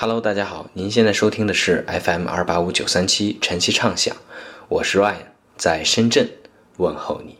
Hello，大家好，您现在收听的是 FM 二八五九三七晨曦畅想，我是 Ryan，在深圳问候你。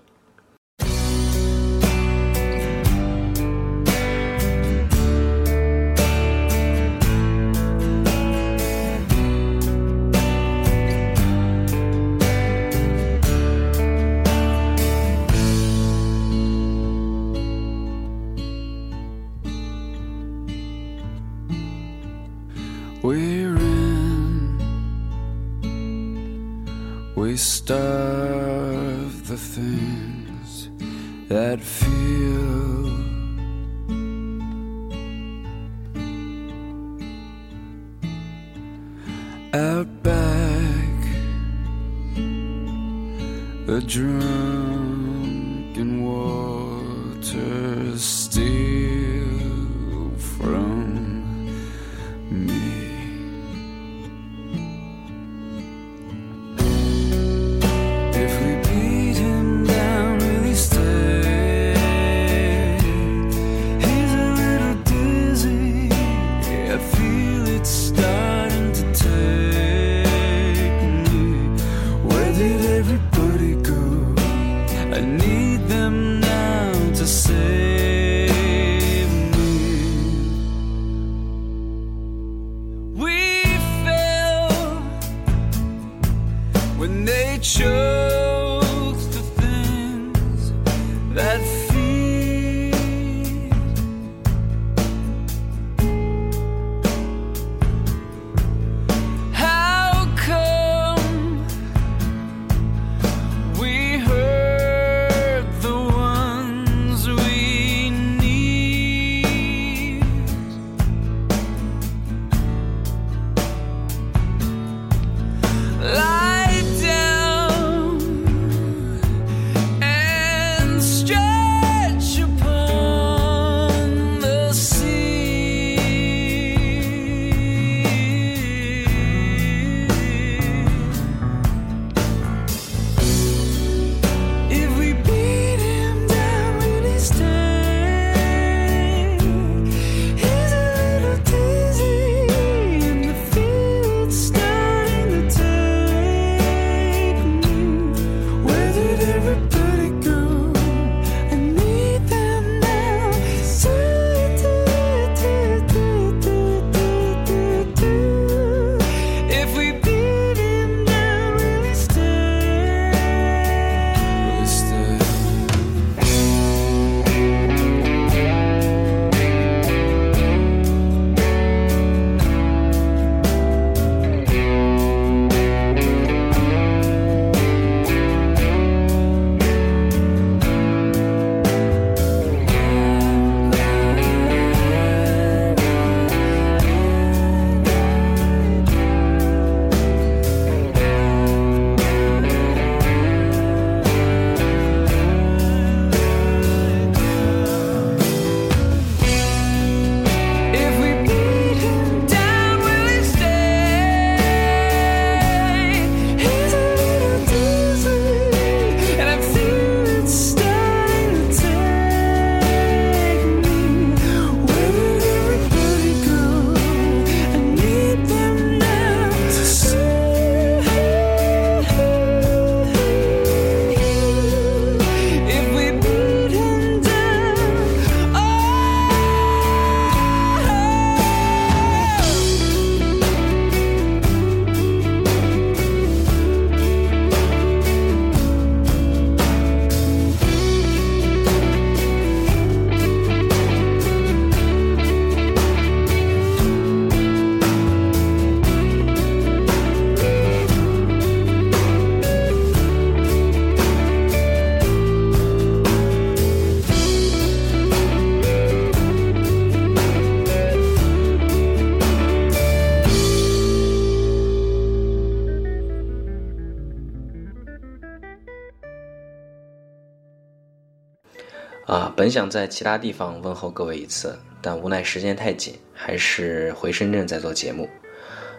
很，想在其他地方问候各位一次，但无奈时间太紧，还是回深圳再做节目。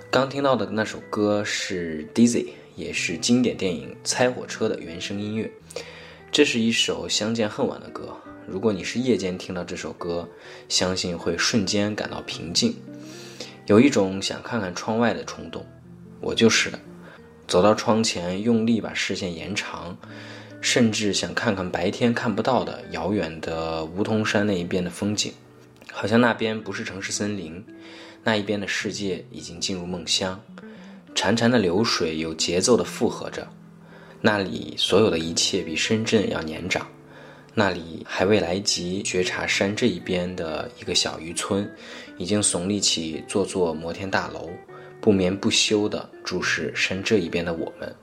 刚听到的那首歌是《Dizzy》，也是经典电影《猜火车》的原声音乐。这是一首相见恨晚的歌，如果你是夜间听到这首歌，相信会瞬间感到平静。有一种想看看窗外的冲动。我就是的，走到窗前，用力把视线延长，甚至想看看白天看不到的遥远的梧桐山那一边的风景，好像那边不是城市森林，那一边的世界已经进入梦乡。潺潺的流水有节奏的附和着，那里所有的一切比深圳要年长。那里还未来及觉察山这一边的一个小渔村，已经耸立起座座摩天大楼，不眠不休地注视山这一边的我们。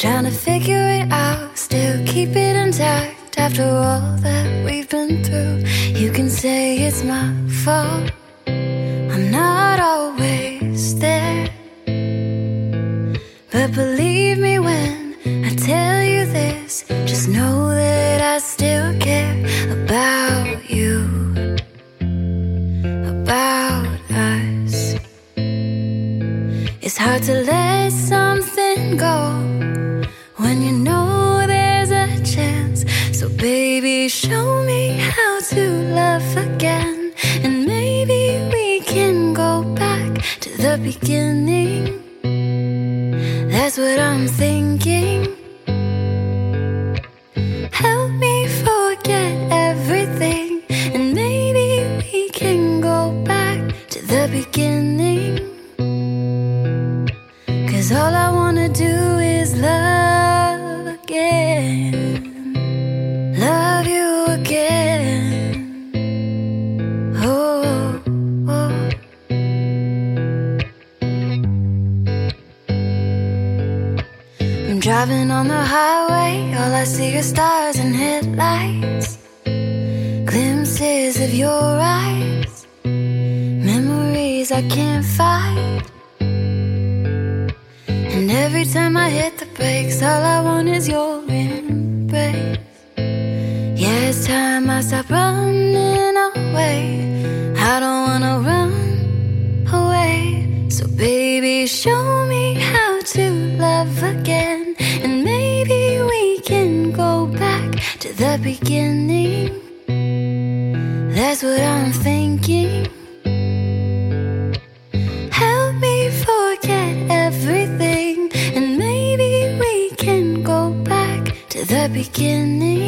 Trying to beginning. It's time I stop running away. I don't wanna run away. So, baby, show me how to love again. And maybe we can go back to the beginning. That's what I'm thinking. Help me forget everything. And maybe we can go back to the beginning.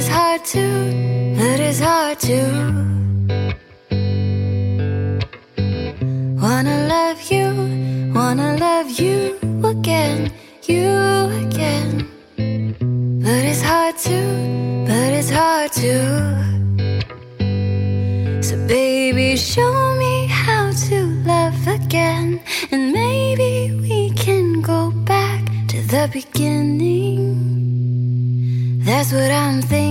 It's hard to, but it's hard to. Wanna love you, wanna love you again, you again. But it's hard to, but it's hard to. So, baby, show me how to love again. And maybe we can go back to the beginning. That's what I'm thinking.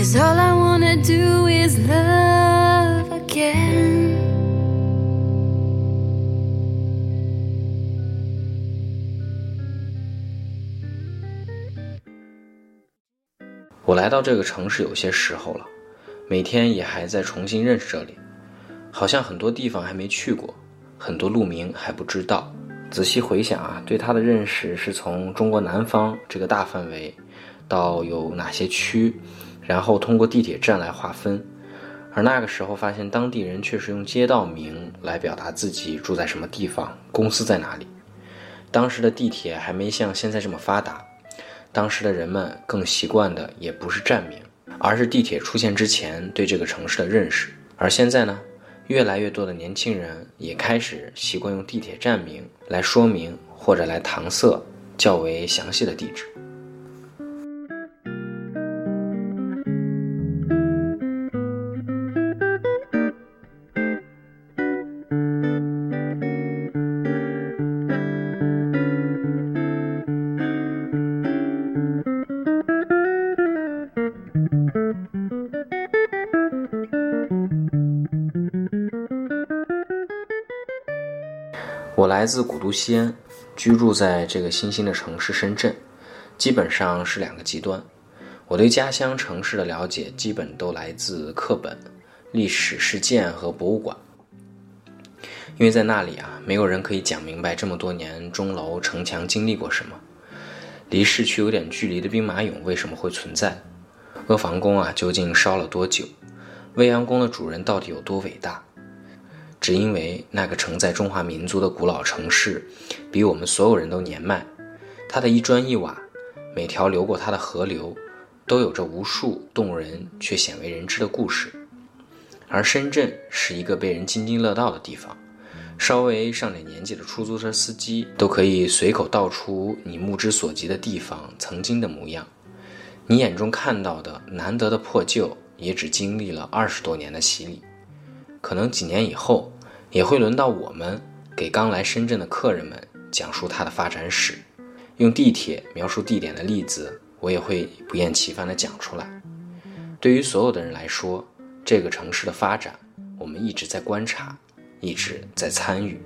Cause all I wanna do is love again. 我来到这个城市有些时候了，每天也还在重新认识这里，好像很多地方还没去过，很多路名还不知道。仔细回想啊，对它的认识是从中国南方这个大范围，到有哪些区，然后通过地铁站来划分，而那个时候发现当地人确实用街道名来表达自己住在什么地方，公司在哪里。当时的地铁还没像现在这么发达，当时的人们更习惯的也不是站名，而是地铁出现之前对这个城市的认识。而现在呢，越来越多的年轻人也开始习惯用地铁站名来说明或者来搪塞较为详细的地址。来自古都西安，居住在这个新兴的城市深圳，基本上是两个极端。我对家乡城市的了解基本都来自课本、历史事件和博物馆，因为在那里啊，没有人可以讲明白这么多年钟楼、城墙经历过什么，离市区有点距离的兵马俑为什么会存在，阿房宫啊究竟烧了多久，未央宫的主人到底有多伟大。只因为那个承载中华民族的古老城市，比我们所有人都年迈，它的一砖一瓦，每条流过它的河流，都有着无数动人却鲜为人知的故事。而深圳是一个被人津津乐道的地方，稍微上点年纪的出租车司机都可以随口道出你目之所及的地方曾经的模样。你眼中看到的难得的破旧，也只经历了二十多年的洗礼。可能几年以后，也会轮到我们给刚来深圳的客人们讲述它的发展史，用地铁描述地点的例子，我也会不厌其烦地讲出来。对于所有的人来说，这个城市的发展，我们一直在观察，一直在参与。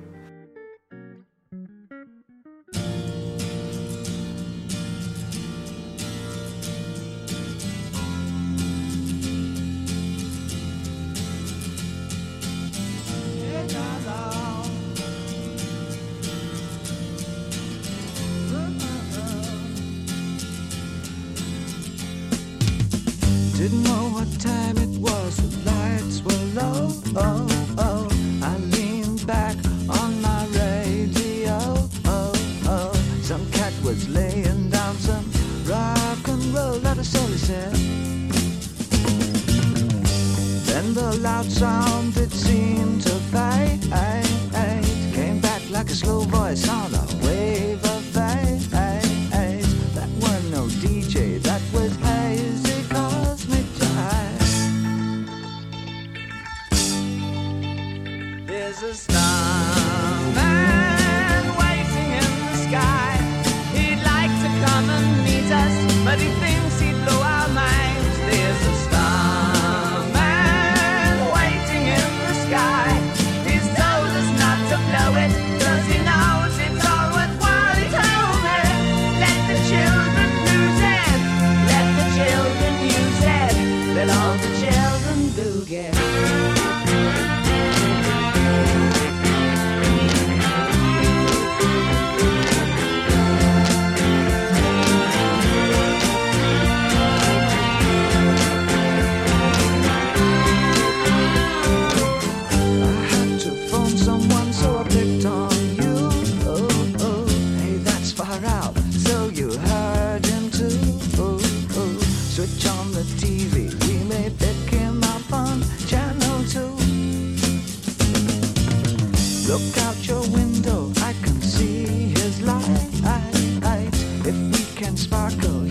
sparkle.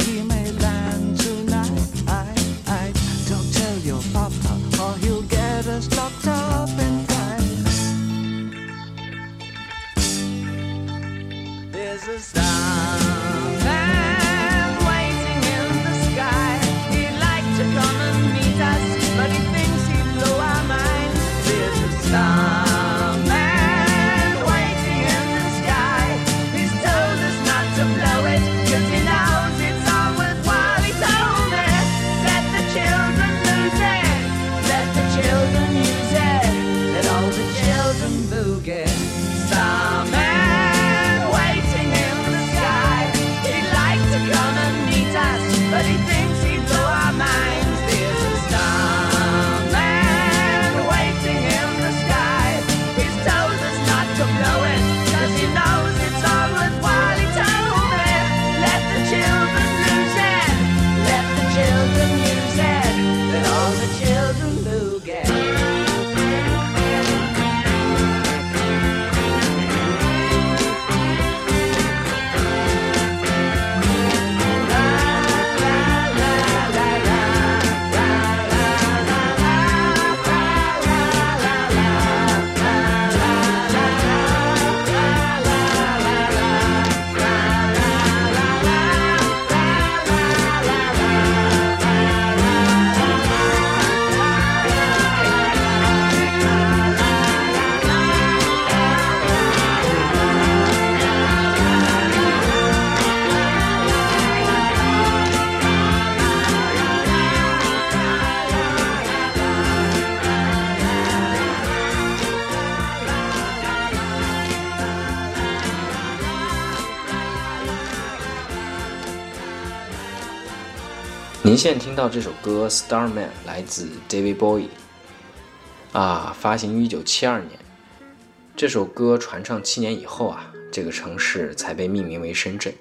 您现听到这首歌《Starman》来自 David Bowie，啊，发行于一九七二年。这首歌传唱七年以后啊，这个城市才被命名为深圳。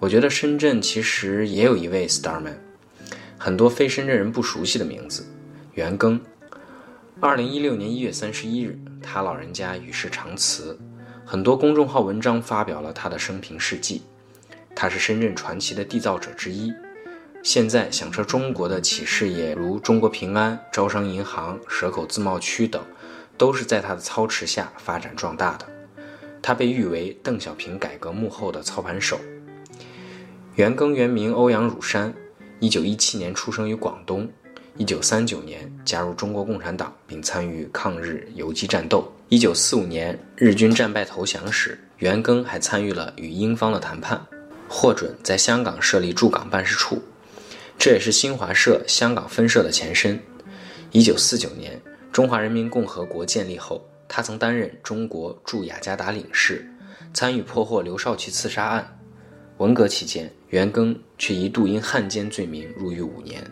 我觉得深圳其实也有一位 Starman，很多非深圳人不熟悉的名字，袁庚。二零一六年一月三十一日，他老人家与世长辞，很多公众号文章发表了他的生平事迹。他是深圳传奇的缔造者之一。现在响彻中国的企事业，如中国平安、招商银行、蛇口自贸区等，都是在他的操持下发展壮大的。他被誉为邓小平改革幕后的操盘手。袁庚原名欧阳汝山，一九一七年出生于广东，一九三九年加入中国共产党，并参与抗日游击战斗。一九四五年日军战败投降时，袁庚还参与了与英方的谈判，获准在香港设立驻港办事处。这也是新华社香港分社的前身。一九四九年，中华人民共和国建立后，他曾担任中国驻雅加达领事，参与破获刘少奇刺杀案。文革期间，袁庚却一度因汉奸罪名入狱五年。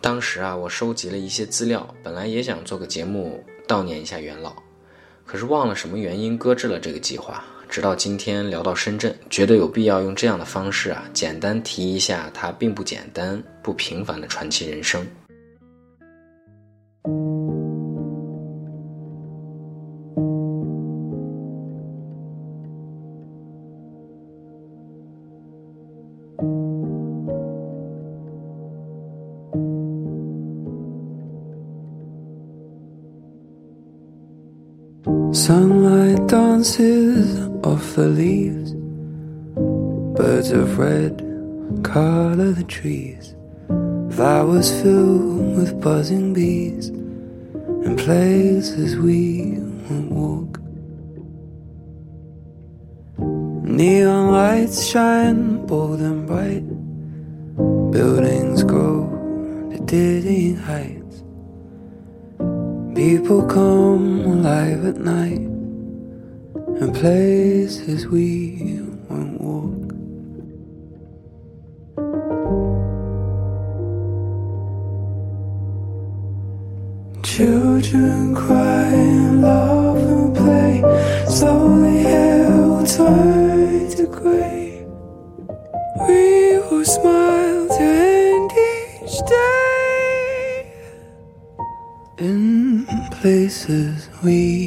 当时啊，我收集了一些资料，本来也想做个节目悼念一下袁老，可是忘了什么原因搁置了这个计划。直到今天聊到深圳，觉得有必要用这样的方式啊，简单提一下他并不简单、不平凡的传奇人生。Sunlight dances off the leaves. Birds of red color the trees. Flowers filled with buzzing bees. And places we won't walk. Neon lights shine bold and bright. Buildings grow to dizzying heights. People come alive at night and places we won't walk. Children cry and laugh and play. Slowly will turn to grey. We will smile to end each day in places we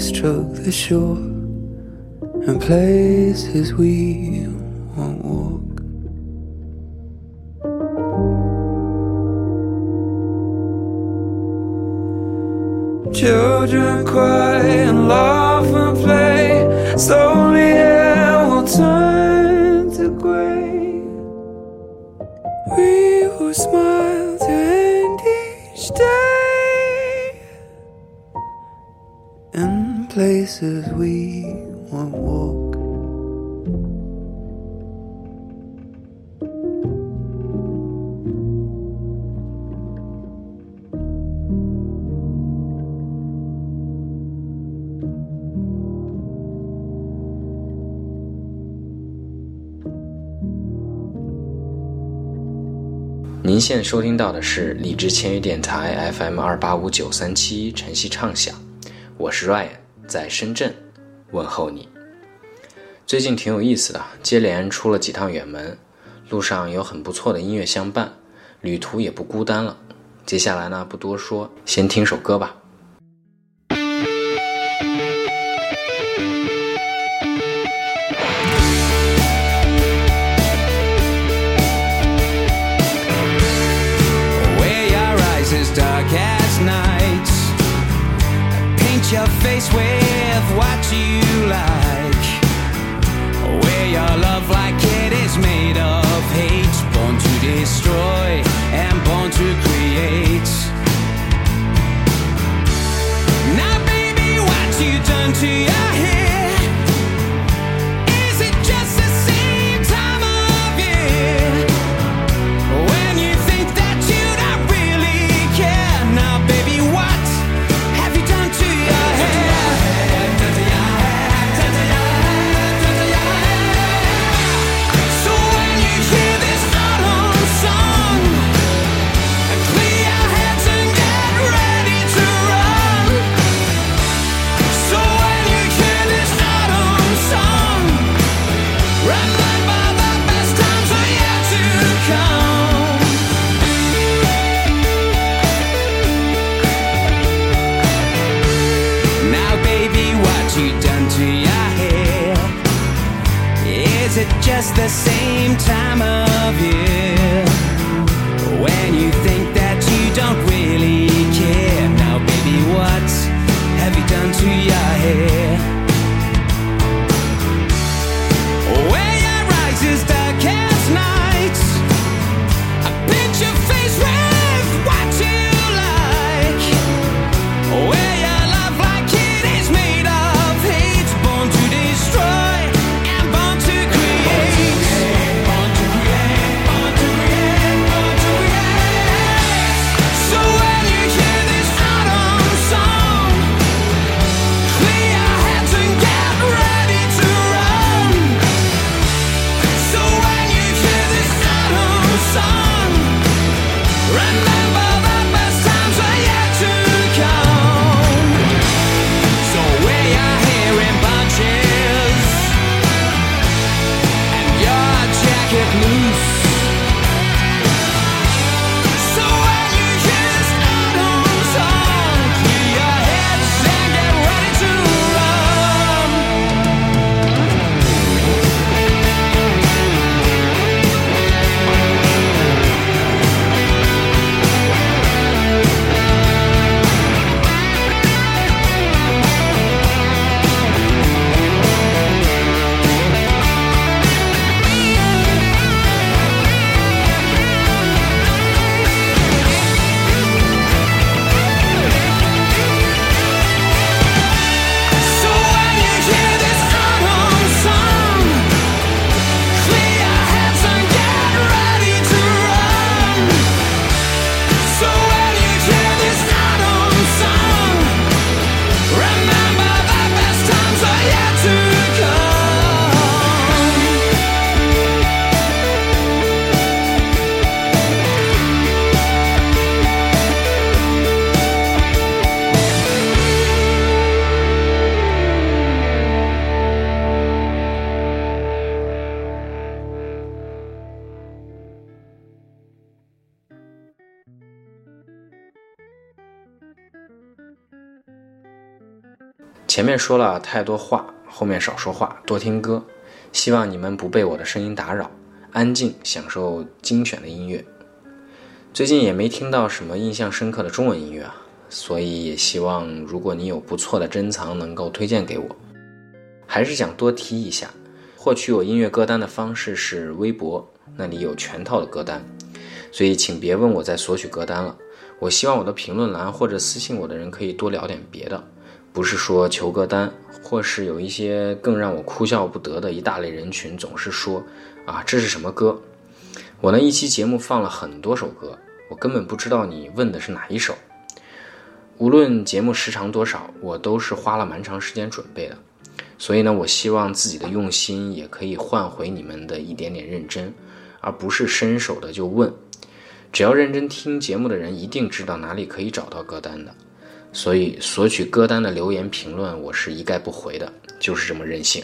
stroke the shore and places we won't walk. Children cry and laugh and play. Slowly air will turn to gray. We as we walk《您现在收听到的是荔枝签约电台 FM 二八五九三七晨曦畅想，我是 Ryan，在深圳问候你。最近挺有意思的，接连出了几趟远门，路上有很不错的音乐相伴，旅途也不孤单了。接下来呢，不多说，先听首歌吧。your face with what you like. Wear your love like it is made of hate. Born to destroy and born to create. Now, baby, what you done to your 前面说了太多话，后面少说话，多听歌。希望你们不被我的声音打扰，安静享受精选的音乐。最近也没听到什么印象深刻的中文音乐啊，所以也希望如果你有不错的珍藏，能够推荐给我。还是想多提一下，获取我音乐歌单的方式是微博，那里有全套的歌单，所以请别问我在索取歌单了。我希望我的评论栏或者私信我的人可以多聊点别的，不是说求歌单，或是有一些更让我哭笑不得的一大类人群总是说啊这是什么歌？我那一期节目放了很多首歌，我根本不知道你问的是哪一首。无论节目时长多少，我都是花了蛮长时间准备的。所以呢，我希望自己的用心也可以换回你们的一点点认真，而不是伸手的就问。只要认真听节目的人，一定知道哪里可以找到歌单的。所以索取歌单的留言评论，我是一概不回的，就是这么任性。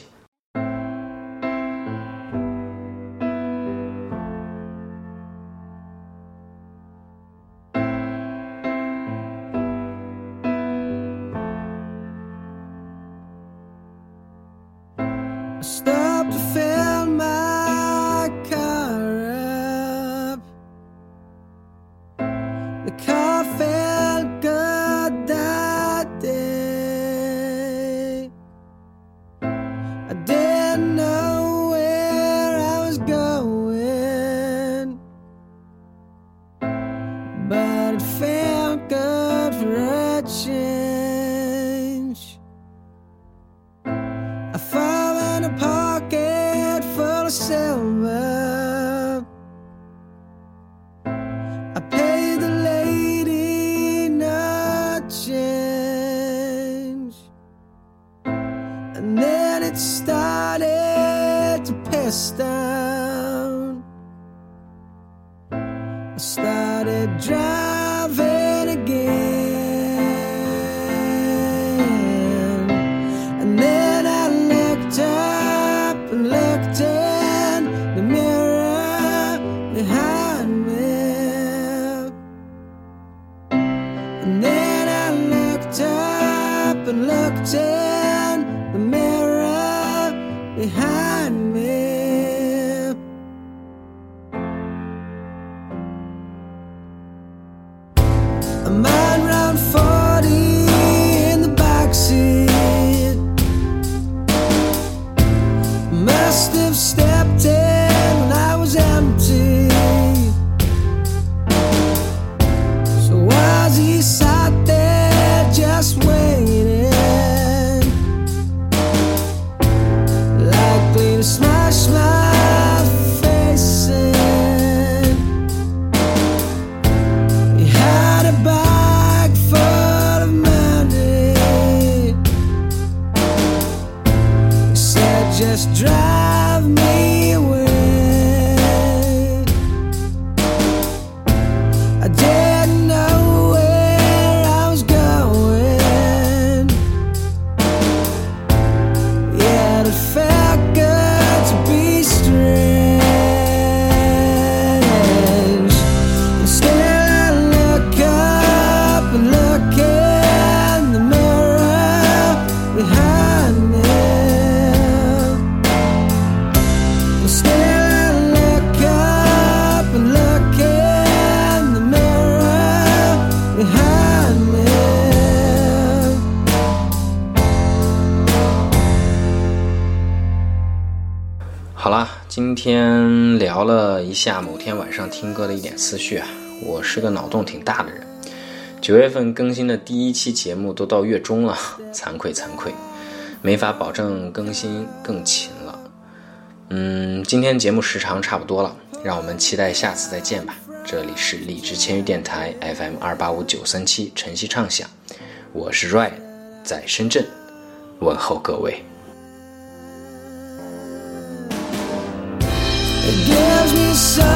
今天聊了一下某天晚上听歌的一点思绪啊。我是个脑洞挺大的人，九月份更新的第一期节目都到月中了，惭愧惭愧，没法保证更新更勤了。嗯，今天节目时长差不多了，让我们期待下次再见吧。这里是荔枝千语电台 FM 二八五九三七晨曦畅想，我是 Ryan，在深圳问候各位。sun.